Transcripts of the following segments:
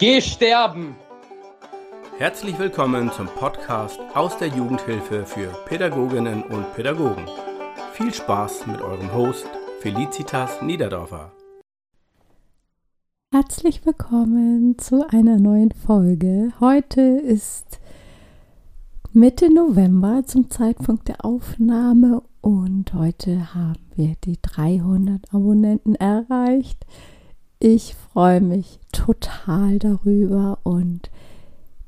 Geh sterben! Herzlich willkommen zum Podcast aus der Jugendhilfe für Pädagoginnen und Pädagogen. Viel Spaß mit eurem Host Felicitas Niederdorfer. Herzlich willkommen zu einer neuen Folge. Heute ist Mitte November zum Zeitpunkt der Aufnahme und heute haben wir die 300 Abonnenten erreicht. Ich freue mich total darüber und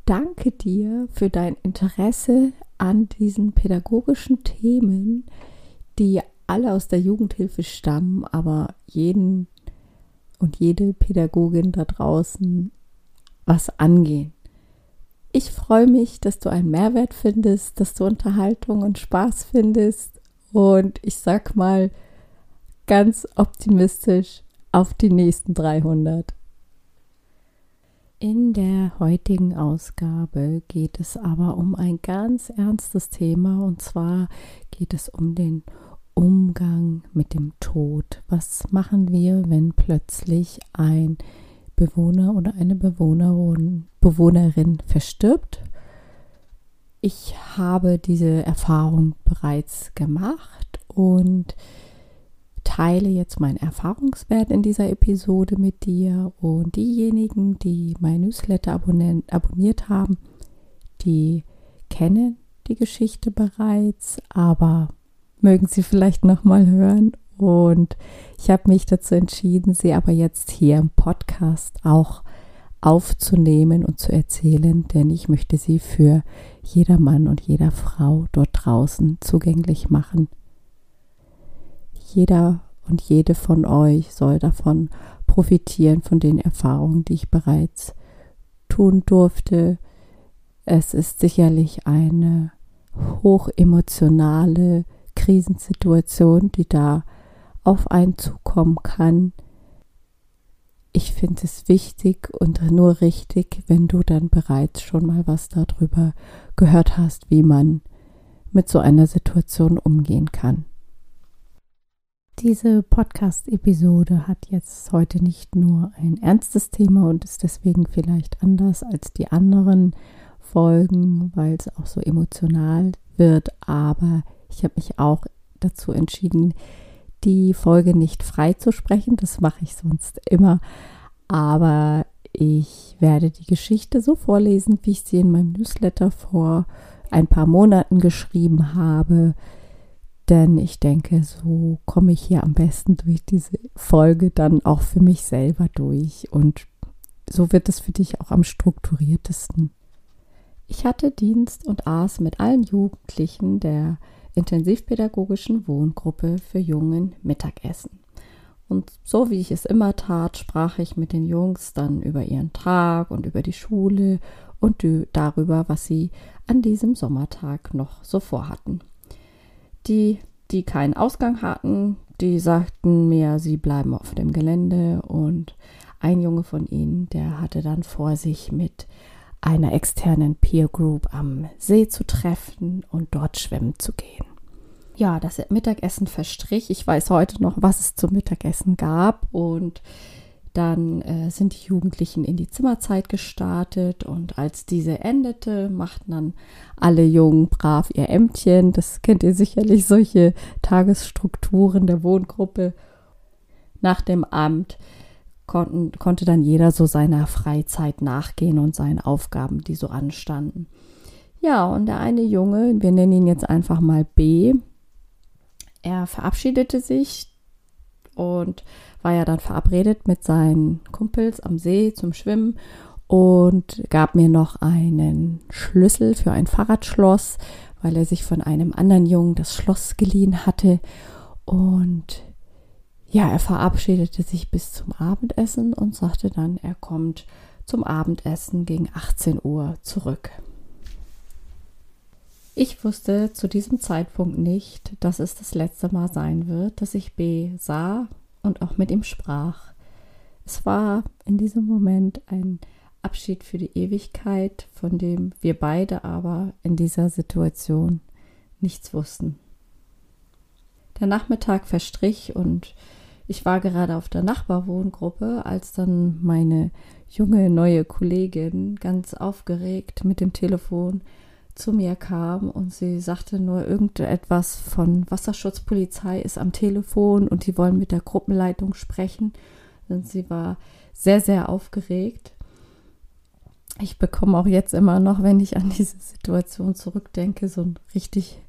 danke dir für dein Interesse an diesen pädagogischen Themen, die alle aus der Jugendhilfe stammen, aber jeden und jede Pädagogin da draußen was angehen. Ich freue mich, dass du einen Mehrwert findest, dass du Unterhaltung und Spaß findest und ich sag mal ganz optimistisch, auf die nächsten 300. In der heutigen Ausgabe geht es aber um ein ganz ernstes Thema und zwar geht es um den Umgang mit dem Tod. Was machen wir, wenn plötzlich ein Bewohner oder eine Bewohnerin, Bewohnerin verstirbt? Ich habe diese Erfahrung bereits gemacht und teile jetzt meinen Erfahrungswert in dieser Episode mit dir. Und diejenigen, die mein Newsletter abonniert haben, die kennen die Geschichte bereits, aber mögen sie vielleicht noch mal hören. Und ich habe mich dazu entschieden, sie aber jetzt hier im Podcast auch aufzunehmen und zu erzählen, denn ich möchte sie für jeder Mann und jeder Frau dort draußen zugänglich machen jeder und jede von euch soll davon profitieren, von den Erfahrungen, die ich bereits tun durfte. Es ist sicherlich eine hochemotionale Krisensituation, die da auf einen zukommen kann. Ich finde es wichtig und nur richtig, wenn du dann bereits schon mal was darüber gehört hast, wie man mit so einer Situation umgehen kann. Diese Podcast-Episode hat jetzt heute nicht nur ein ernstes Thema und ist deswegen vielleicht anders als die anderen Folgen, weil es auch so emotional wird, aber ich habe mich auch dazu entschieden, die Folge nicht frei zu sprechen. Das mache ich sonst immer. Aber ich werde die Geschichte so vorlesen, wie ich sie in meinem Newsletter vor ein paar Monaten geschrieben habe denn ich denke, so komme ich hier am besten durch diese Folge dann auch für mich selber durch und so wird es für dich auch am strukturiertesten. Ich hatte Dienst und aß mit allen Jugendlichen der intensivpädagogischen Wohngruppe für Jungen Mittagessen. Und so wie ich es immer tat, sprach ich mit den Jungs dann über ihren Tag und über die Schule und darüber, was sie an diesem Sommertag noch so vorhatten. Die, die keinen Ausgang hatten, die sagten mir, sie bleiben auf dem Gelände und ein Junge von ihnen, der hatte dann vor sich mit einer externen Peer Group am See zu treffen und dort schwimmen zu gehen. Ja, das Mittagessen verstrich. Ich weiß heute noch, was es zum Mittagessen gab und dann äh, sind die Jugendlichen in die Zimmerzeit gestartet und als diese endete, machten dann alle Jungen brav ihr Ämtchen. Das kennt ihr sicherlich, solche Tagesstrukturen der Wohngruppe. Nach dem Amt konnten, konnte dann jeder so seiner Freizeit nachgehen und seinen Aufgaben, die so anstanden. Ja, und der eine Junge, wir nennen ihn jetzt einfach mal B, er verabschiedete sich und war ja dann verabredet mit seinen Kumpels am See zum Schwimmen und gab mir noch einen Schlüssel für ein Fahrradschloss, weil er sich von einem anderen Jungen das Schloss geliehen hatte. Und ja, er verabschiedete sich bis zum Abendessen und sagte dann, er kommt zum Abendessen gegen 18 Uhr zurück. Ich wusste zu diesem Zeitpunkt nicht, dass es das letzte Mal sein wird, dass ich B sah und auch mit ihm sprach. Es war in diesem Moment ein Abschied für die Ewigkeit, von dem wir beide aber in dieser Situation nichts wussten. Der Nachmittag verstrich und ich war gerade auf der Nachbarwohngruppe, als dann meine junge neue Kollegin ganz aufgeregt mit dem Telefon zu mir kam und sie sagte nur irgendetwas von Wasserschutzpolizei ist am Telefon und die wollen mit der Gruppenleitung sprechen. Und sie war sehr, sehr aufgeregt. Ich bekomme auch jetzt immer noch, wenn ich an diese Situation zurückdenke, so einen richtig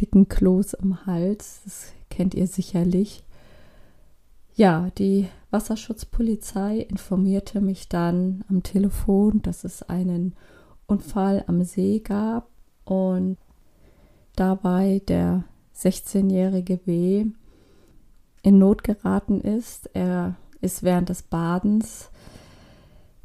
dicken Kloß im Hals. Das kennt ihr sicherlich. Ja, die Wasserschutzpolizei informierte mich dann am Telefon, dass es einen Unfall am See gab und dabei der 16-jährige B in Not geraten ist. Er ist während des Badens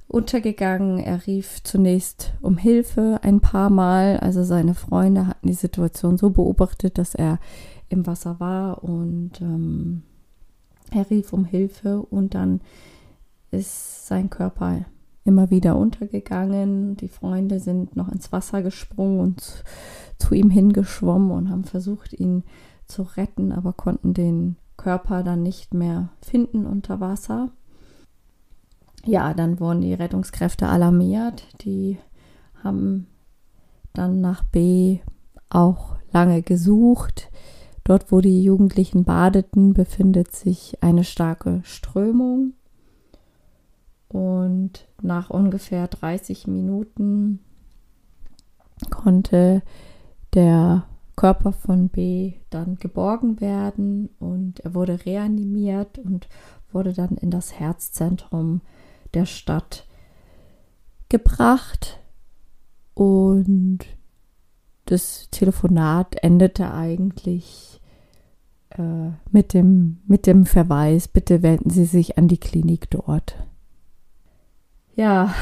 untergegangen. Er rief zunächst um Hilfe ein paar Mal. Also seine Freunde hatten die Situation so beobachtet, dass er im Wasser war und ähm, er rief um Hilfe und dann ist sein Körper immer wieder untergegangen. Die Freunde sind noch ins Wasser gesprungen und zu ihm hingeschwommen und haben versucht, ihn zu retten, aber konnten den Körper dann nicht mehr finden unter Wasser. Ja, dann wurden die Rettungskräfte alarmiert. Die haben dann nach B auch lange gesucht. Dort, wo die Jugendlichen badeten, befindet sich eine starke Strömung. Und nach ungefähr 30 Minuten konnte der Körper von B dann geborgen werden und er wurde reanimiert und wurde dann in das Herzzentrum der Stadt gebracht. Und das Telefonat endete eigentlich äh, mit, dem, mit dem Verweis, bitte wenden Sie sich an die Klinik dort. Ja,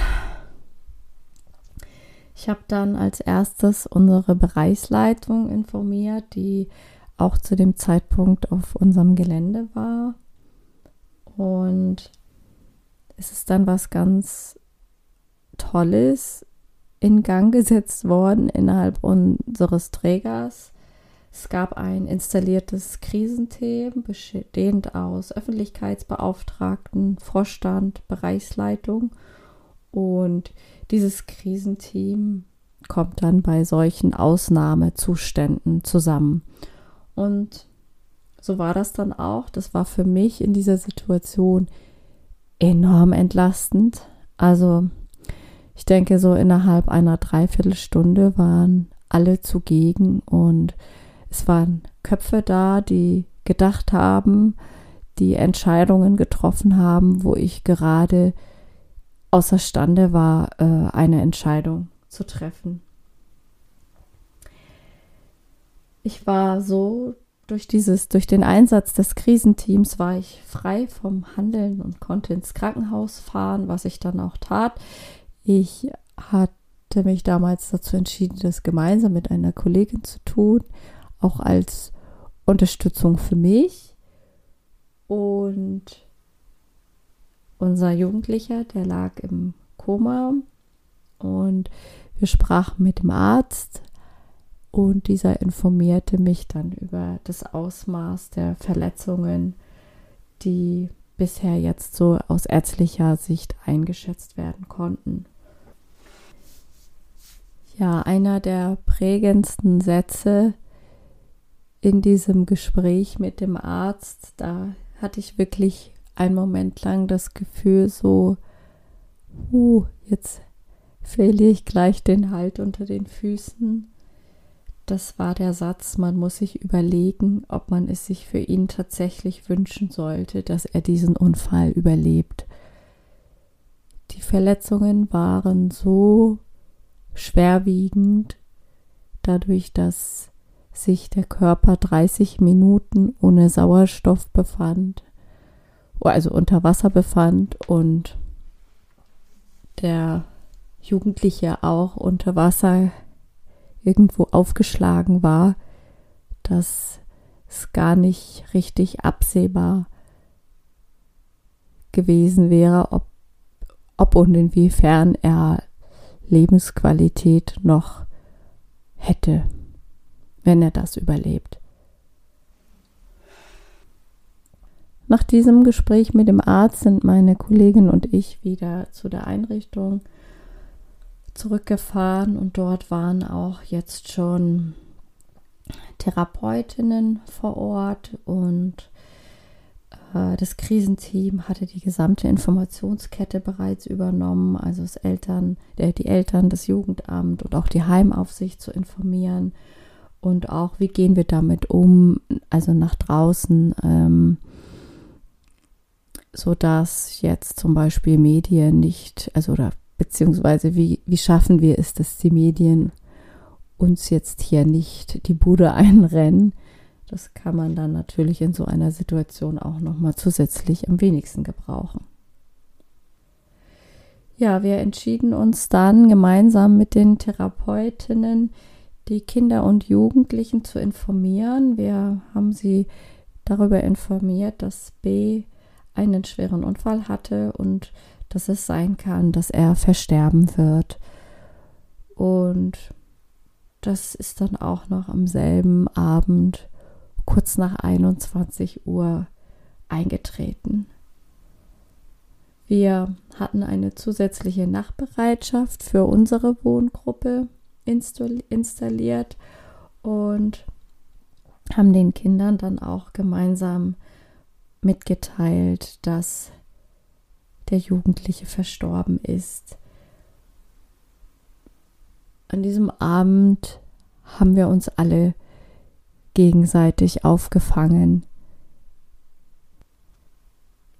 ich habe dann als erstes unsere Bereichsleitung informiert, die auch zu dem Zeitpunkt auf unserem Gelände war. Und es ist dann was ganz Tolles in Gang gesetzt worden innerhalb unseres Trägers. Es gab ein installiertes Krisenteam, bestehend aus Öffentlichkeitsbeauftragten, Vorstand, Bereichsleitung. Und dieses Krisenteam kommt dann bei solchen Ausnahmezuständen zusammen. Und so war das dann auch. Das war für mich in dieser Situation enorm entlastend. Also ich denke, so innerhalb einer Dreiviertelstunde waren alle zugegen und es waren Köpfe da, die gedacht haben, die Entscheidungen getroffen haben, wo ich gerade außerstande war, äh, eine Entscheidung zu treffen. Ich war so durch dieses, durch den Einsatz des Krisenteams war ich frei vom Handeln und konnte ins Krankenhaus fahren, was ich dann auch tat. Ich hatte mich damals dazu entschieden, das gemeinsam mit einer Kollegin zu tun, auch als Unterstützung für mich. Und unser Jugendlicher, der lag im Koma und wir sprachen mit dem Arzt und dieser informierte mich dann über das Ausmaß der Verletzungen, die bisher jetzt so aus ärztlicher Sicht eingeschätzt werden konnten. Ja, einer der prägendsten Sätze in diesem Gespräch mit dem Arzt, da hatte ich wirklich einen Moment lang das Gefühl so, uh, jetzt verliere ich gleich den Halt unter den Füßen das war der Satz, man muss sich überlegen, ob man es sich für ihn tatsächlich wünschen sollte, dass er diesen Unfall überlebt. Die Verletzungen waren so schwerwiegend, dadurch, dass sich der Körper 30 Minuten ohne Sauerstoff befand, also unter Wasser befand und der Jugendliche auch unter Wasser irgendwo aufgeschlagen war, dass es gar nicht richtig absehbar gewesen wäre, ob, ob und inwiefern er Lebensqualität noch hätte, wenn er das überlebt. Nach diesem Gespräch mit dem Arzt sind meine Kollegin und ich wieder zu der Einrichtung zurückgefahren und dort waren auch jetzt schon Therapeutinnen vor Ort und äh, das Krisenteam hatte die gesamte Informationskette bereits übernommen, also das Eltern, äh, die Eltern, das Jugendamt und auch die Heimaufsicht zu informieren. Und auch wie gehen wir damit um, also nach draußen, ähm, so dass jetzt zum Beispiel Medien nicht, also oder beziehungsweise wie, wie schaffen wir es, dass die Medien uns jetzt hier nicht die Bude einrennen. Das kann man dann natürlich in so einer Situation auch nochmal zusätzlich am wenigsten gebrauchen. Ja, wir entschieden uns dann gemeinsam mit den Therapeutinnen, die Kinder und Jugendlichen zu informieren. Wir haben sie darüber informiert, dass B einen schweren Unfall hatte und dass es sein kann, dass er versterben wird. Und das ist dann auch noch am selben Abend, kurz nach 21 Uhr, eingetreten. Wir hatten eine zusätzliche Nachtbereitschaft für unsere Wohngruppe installiert und haben den Kindern dann auch gemeinsam mitgeteilt, dass der Jugendliche verstorben ist. An diesem Abend haben wir uns alle gegenseitig aufgefangen.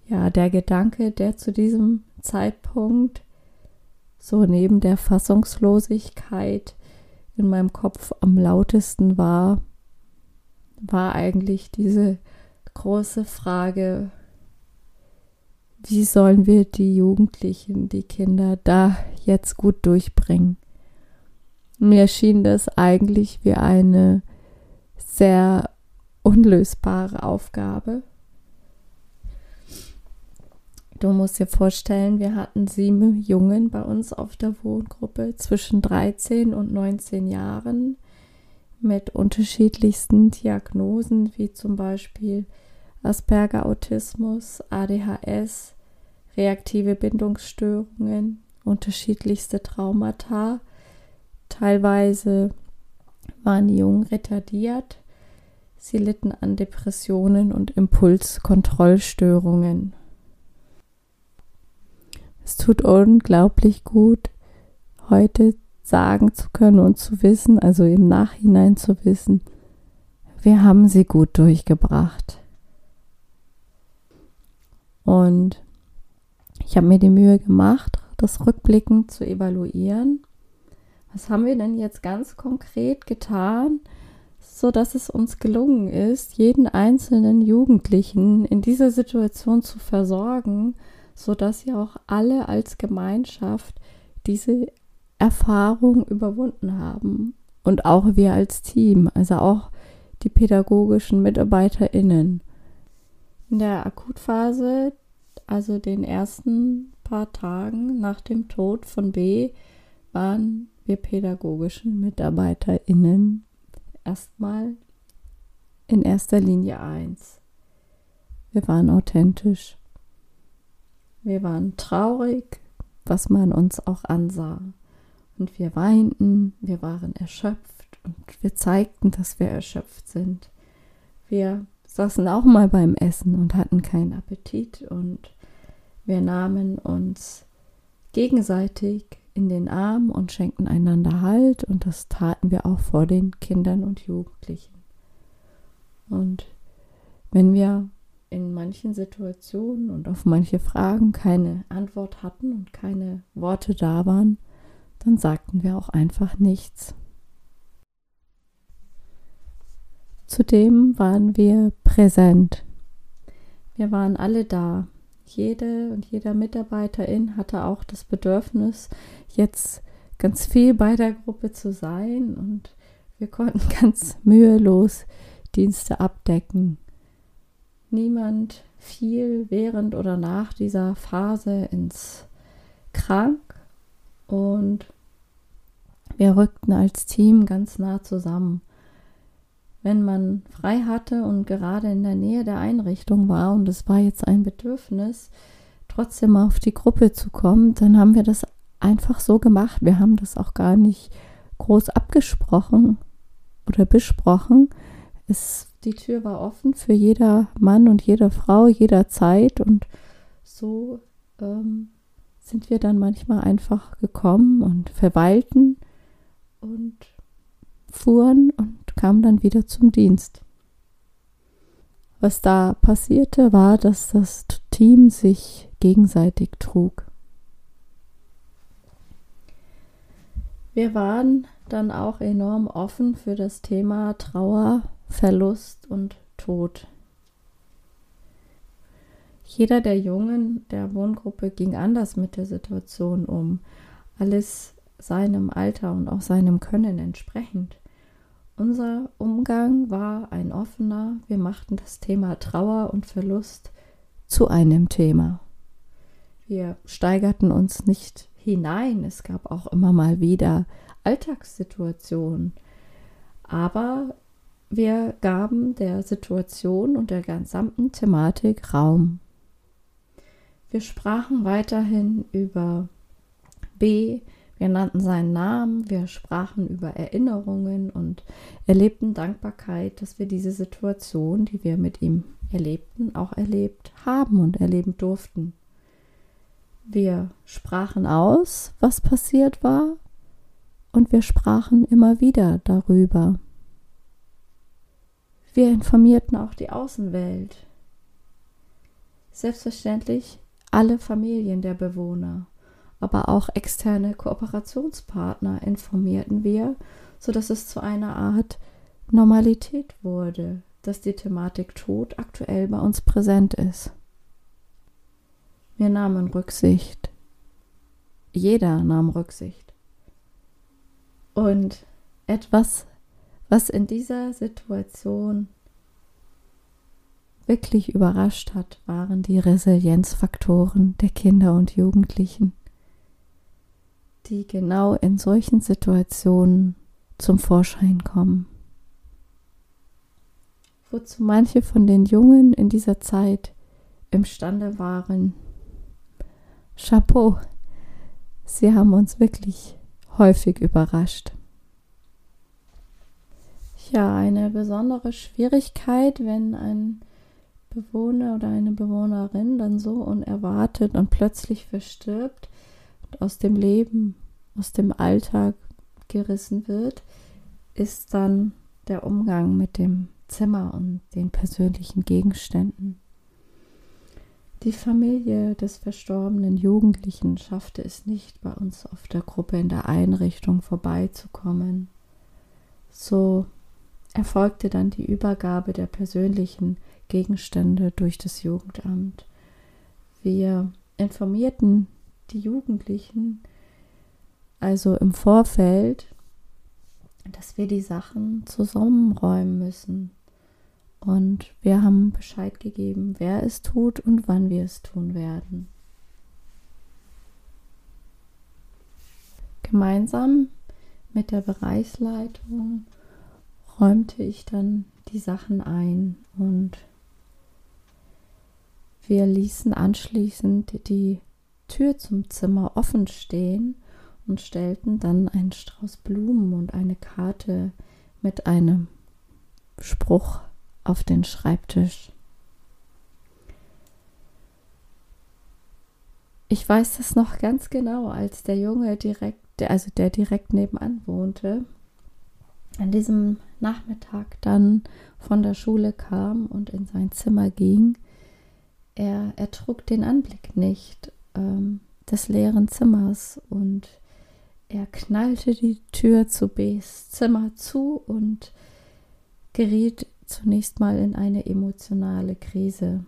Ja, der Gedanke, der zu diesem Zeitpunkt so neben der Fassungslosigkeit in meinem Kopf am lautesten war, war eigentlich diese große Frage, wie sollen wir die Jugendlichen, die Kinder da jetzt gut durchbringen? Mir schien das eigentlich wie eine sehr unlösbare Aufgabe. Du musst dir vorstellen, wir hatten sieben Jungen bei uns auf der Wohngruppe zwischen 13 und 19 Jahren mit unterschiedlichsten Diagnosen, wie zum Beispiel Asperger Autismus, ADHS, reaktive Bindungsstörungen, unterschiedlichste Traumata. Teilweise waren die Jungen retardiert. Sie litten an Depressionen und Impulskontrollstörungen. Es tut unglaublich gut, heute sagen zu können und zu wissen, also im Nachhinein zu wissen, wir haben sie gut durchgebracht. Und ich habe mir die Mühe gemacht, das rückblickend zu evaluieren. Was haben wir denn jetzt ganz konkret getan, so dass es uns gelungen ist, jeden einzelnen Jugendlichen in dieser Situation zu versorgen, so dass sie auch alle als Gemeinschaft diese Erfahrung überwunden haben und auch wir als Team, also auch die pädagogischen MitarbeiterInnen. In der Akutphase, also den ersten paar Tagen nach dem Tod von B, waren wir pädagogischen MitarbeiterInnen erstmal in erster Linie eins. Wir waren authentisch. Wir waren traurig, was man uns auch ansah. Und wir weinten, wir waren erschöpft und wir zeigten, dass wir erschöpft sind. Wir saßen auch mal beim Essen und hatten keinen Appetit und wir nahmen uns gegenseitig in den Arm und schenkten einander Halt und das taten wir auch vor den Kindern und Jugendlichen. Und wenn wir in manchen Situationen und auf manche Fragen keine Antwort hatten und keine Worte da waren, dann sagten wir auch einfach nichts. Zudem waren wir präsent. Wir waren alle da. Jede und jeder Mitarbeiterin hatte auch das Bedürfnis, jetzt ganz viel bei der Gruppe zu sein und wir konnten ganz mühelos Dienste abdecken. Niemand fiel während oder nach dieser Phase ins Krank und wir rückten als Team ganz nah zusammen. wenn man frei hatte und gerade in der Nähe der Einrichtung war und es war jetzt ein Bedürfnis, trotzdem auf die Gruppe zu kommen, dann haben wir das einfach so gemacht. Wir haben das auch gar nicht groß abgesprochen oder besprochen. Es, die Tür war offen für jeder Mann und jede Frau jederzeit und so ähm, sind wir dann manchmal einfach gekommen und verweilten und fuhren und kamen dann wieder zum Dienst. Was da passierte, war, dass das Team sich gegenseitig trug. Wir waren dann auch enorm offen für das Thema Trauer, Verlust und Tod. Jeder der Jungen der Wohngruppe ging anders mit der Situation um, alles seinem Alter und auch seinem Können entsprechend. Unser Umgang war ein offener, wir machten das Thema Trauer und Verlust zu einem Thema. Wir steigerten uns nicht hinein, es gab auch immer mal wieder Alltagssituationen, aber wir gaben der Situation und der gesamten Thematik Raum. Wir sprachen weiterhin über B, wir nannten seinen Namen, wir sprachen über Erinnerungen und erlebten Dankbarkeit, dass wir diese Situation, die wir mit ihm erlebten, auch erlebt haben und erleben durften. Wir sprachen aus, was passiert war, und wir sprachen immer wieder darüber. Wir informierten auch die Außenwelt. Selbstverständlich alle Familien der Bewohner, aber auch externe Kooperationspartner informierten wir, sodass es zu einer Art Normalität wurde, dass die Thematik Tod aktuell bei uns präsent ist. Wir nahmen Rücksicht. Jeder nahm Rücksicht. Und etwas, was in dieser Situation wirklich überrascht hat, waren die Resilienzfaktoren der Kinder und Jugendlichen, die genau in solchen Situationen zum Vorschein kommen. Wozu manche von den Jungen in dieser Zeit imstande waren. Chapeau, sie haben uns wirklich häufig überrascht. Ja, eine besondere Schwierigkeit, wenn ein Bewohner oder eine Bewohnerin dann so unerwartet und plötzlich verstirbt und aus dem Leben, aus dem Alltag gerissen wird, ist dann der Umgang mit dem Zimmer und den persönlichen Gegenständen. Die Familie des verstorbenen Jugendlichen schaffte es nicht, bei uns auf der Gruppe in der Einrichtung vorbeizukommen. So erfolgte dann die Übergabe der persönlichen Gegenstände durch das Jugendamt. Wir informierten die Jugendlichen also im Vorfeld, dass wir die Sachen zusammenräumen müssen. Und wir haben Bescheid gegeben, wer es tut und wann wir es tun werden. Gemeinsam mit der Bereichsleitung räumte ich dann die Sachen ein und wir ließen anschließend die Tür zum Zimmer offen stehen und stellten dann einen Strauß Blumen und eine Karte mit einem Spruch auf den Schreibtisch. Ich weiß das noch ganz genau, als der Junge direkt, also der direkt nebenan wohnte, an diesem Nachmittag dann von der Schule kam und in sein Zimmer ging, er ertrug den Anblick nicht ähm, des leeren Zimmers und er knallte die Tür zu Bs Zimmer zu und geriet zunächst mal in eine emotionale Krise.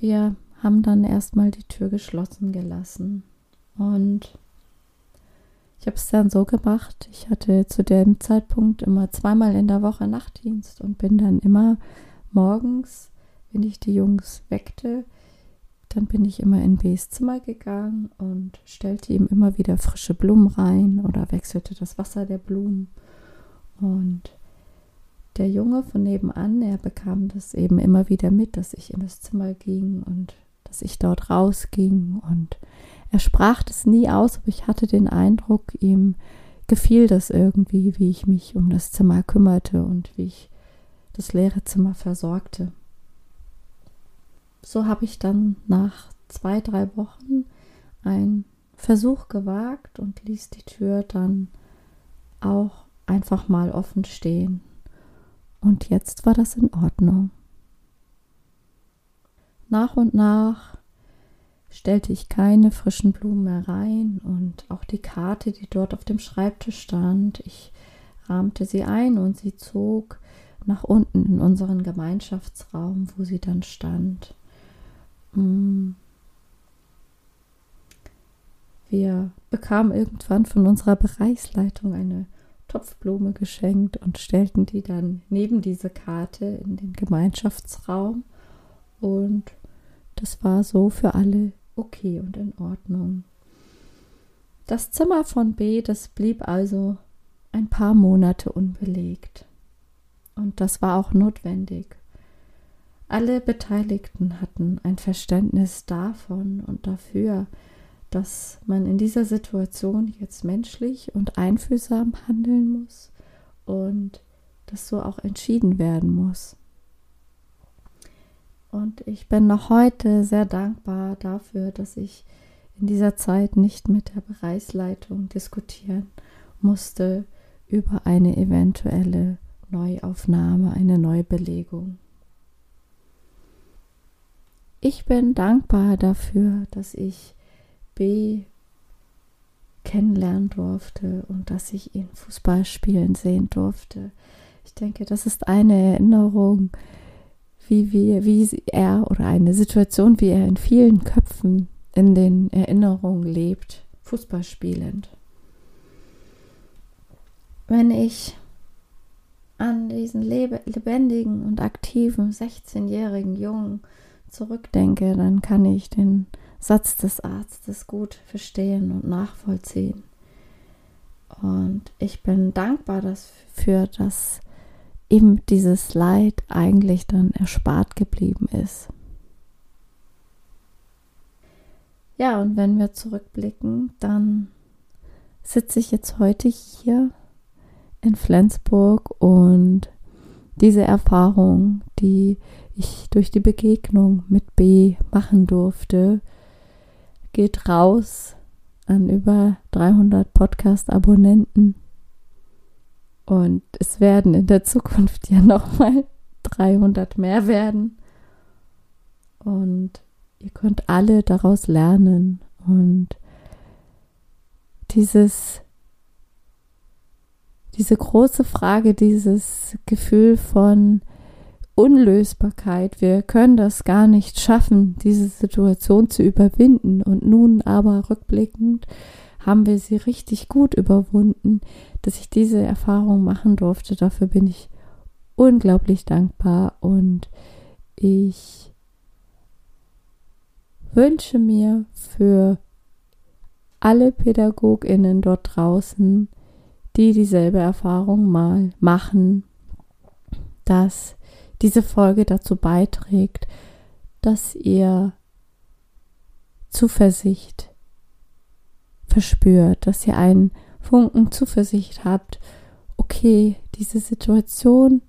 Wir haben dann erstmal die Tür geschlossen gelassen und ich habe es dann so gemacht, ich hatte zu dem Zeitpunkt immer zweimal in der Woche Nachtdienst und bin dann immer morgens, wenn ich die Jungs weckte, dann bin ich immer in Bs Zimmer gegangen und stellte ihm immer wieder frische Blumen rein oder wechselte das Wasser der Blumen Und der Junge von nebenan, er bekam das eben immer wieder mit, dass ich in das Zimmer ging und dass ich dort rausging. Und er sprach das nie aus, aber ich hatte den Eindruck, ihm gefiel das irgendwie, wie ich mich um das Zimmer kümmerte und wie ich das leere Zimmer versorgte. So habe ich dann nach zwei, drei Wochen einen Versuch gewagt und ließ die Tür dann auch einfach mal offen stehen. Und jetzt war das in Ordnung. Nach und nach stellte ich keine frischen Blumen mehr rein und auch die Karte, die dort auf dem Schreibtisch stand, ich rahmte sie ein und sie zog nach unten in unseren Gemeinschaftsraum, wo sie dann stand. Mm. Wir bekamen irgendwann von unserer Bereichsleitung eine Topfblume geschenkt und stellten die dann neben diese Karte in den Gemeinschaftsraum. Und das war so für alle okay und in Ordnung. Das Zimmer von B, das blieb also ein paar Monate unbelegt. Und das war auch notwendig. Alle Beteiligten hatten ein Verständnis davon und dafür, dass man in dieser Situation jetzt menschlich und einfühlsam handeln muss und dass so auch entschieden werden muss. Und ich bin noch heute sehr dankbar dafür, dass ich in dieser Zeit nicht mit der Bereichsleitung diskutieren musste über eine eventuelle Neuaufnahme, eine Neubelegung. Ich bin dankbar dafür, dass ich B kennenlernen durfte und dass ich ihn Fußball spielen sehen durfte. Ich denke, das ist eine Erinnerung, wie wir, wie er oder eine Situation, wie er in vielen Köpfen in den Erinnerungen lebt, Fußball spielend. Wenn ich an diesen lebendigen und aktiven 16-jährigen Jungen zurückdenke, dann kann ich den Satz des Arztes gut verstehen und nachvollziehen. Und ich bin dankbar dafür, dass ihm dieses Leid eigentlich dann erspart geblieben ist. Ja, und wenn wir zurückblicken, dann sitze ich jetzt heute hier in Flensburg und diese Erfahrung, die ich durch die Begegnung mit B machen durfte, geht raus an über 300 Podcast-Abonnenten. Und es werden in der Zukunft ja nochmal 300 mehr werden. Und ihr könnt alle daraus lernen. Und dieses, diese große Frage, dieses Gefühl von, Unlösbarkeit. Wir können das gar nicht schaffen, diese Situation zu überwinden. Und nun aber rückblickend haben wir sie richtig gut überwunden, dass ich diese Erfahrung machen durfte. Dafür bin ich unglaublich dankbar und ich wünsche mir für alle Pädagoginnen dort draußen, die dieselbe Erfahrung mal machen, dass diese Folge dazu beiträgt, dass ihr Zuversicht verspürt, dass ihr einen Funken Zuversicht habt, okay, diese Situation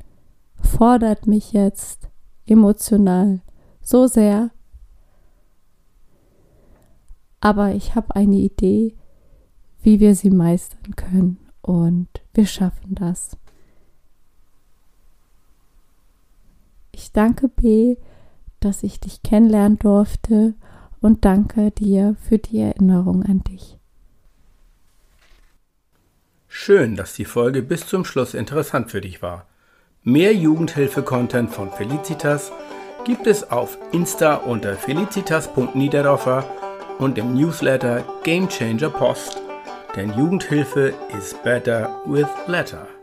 fordert mich jetzt emotional so sehr, aber ich habe eine Idee, wie wir sie meistern können und wir schaffen das. Ich danke B, dass ich dich kennenlernen durfte und danke dir für die Erinnerung an dich. Schön, dass die Folge bis zum Schluss interessant für dich war. Mehr Jugendhilfe-Content von Felicitas gibt es auf Insta unter felicitas.niederdorfer und im Newsletter Game Changer Post. Denn Jugendhilfe is better with letter.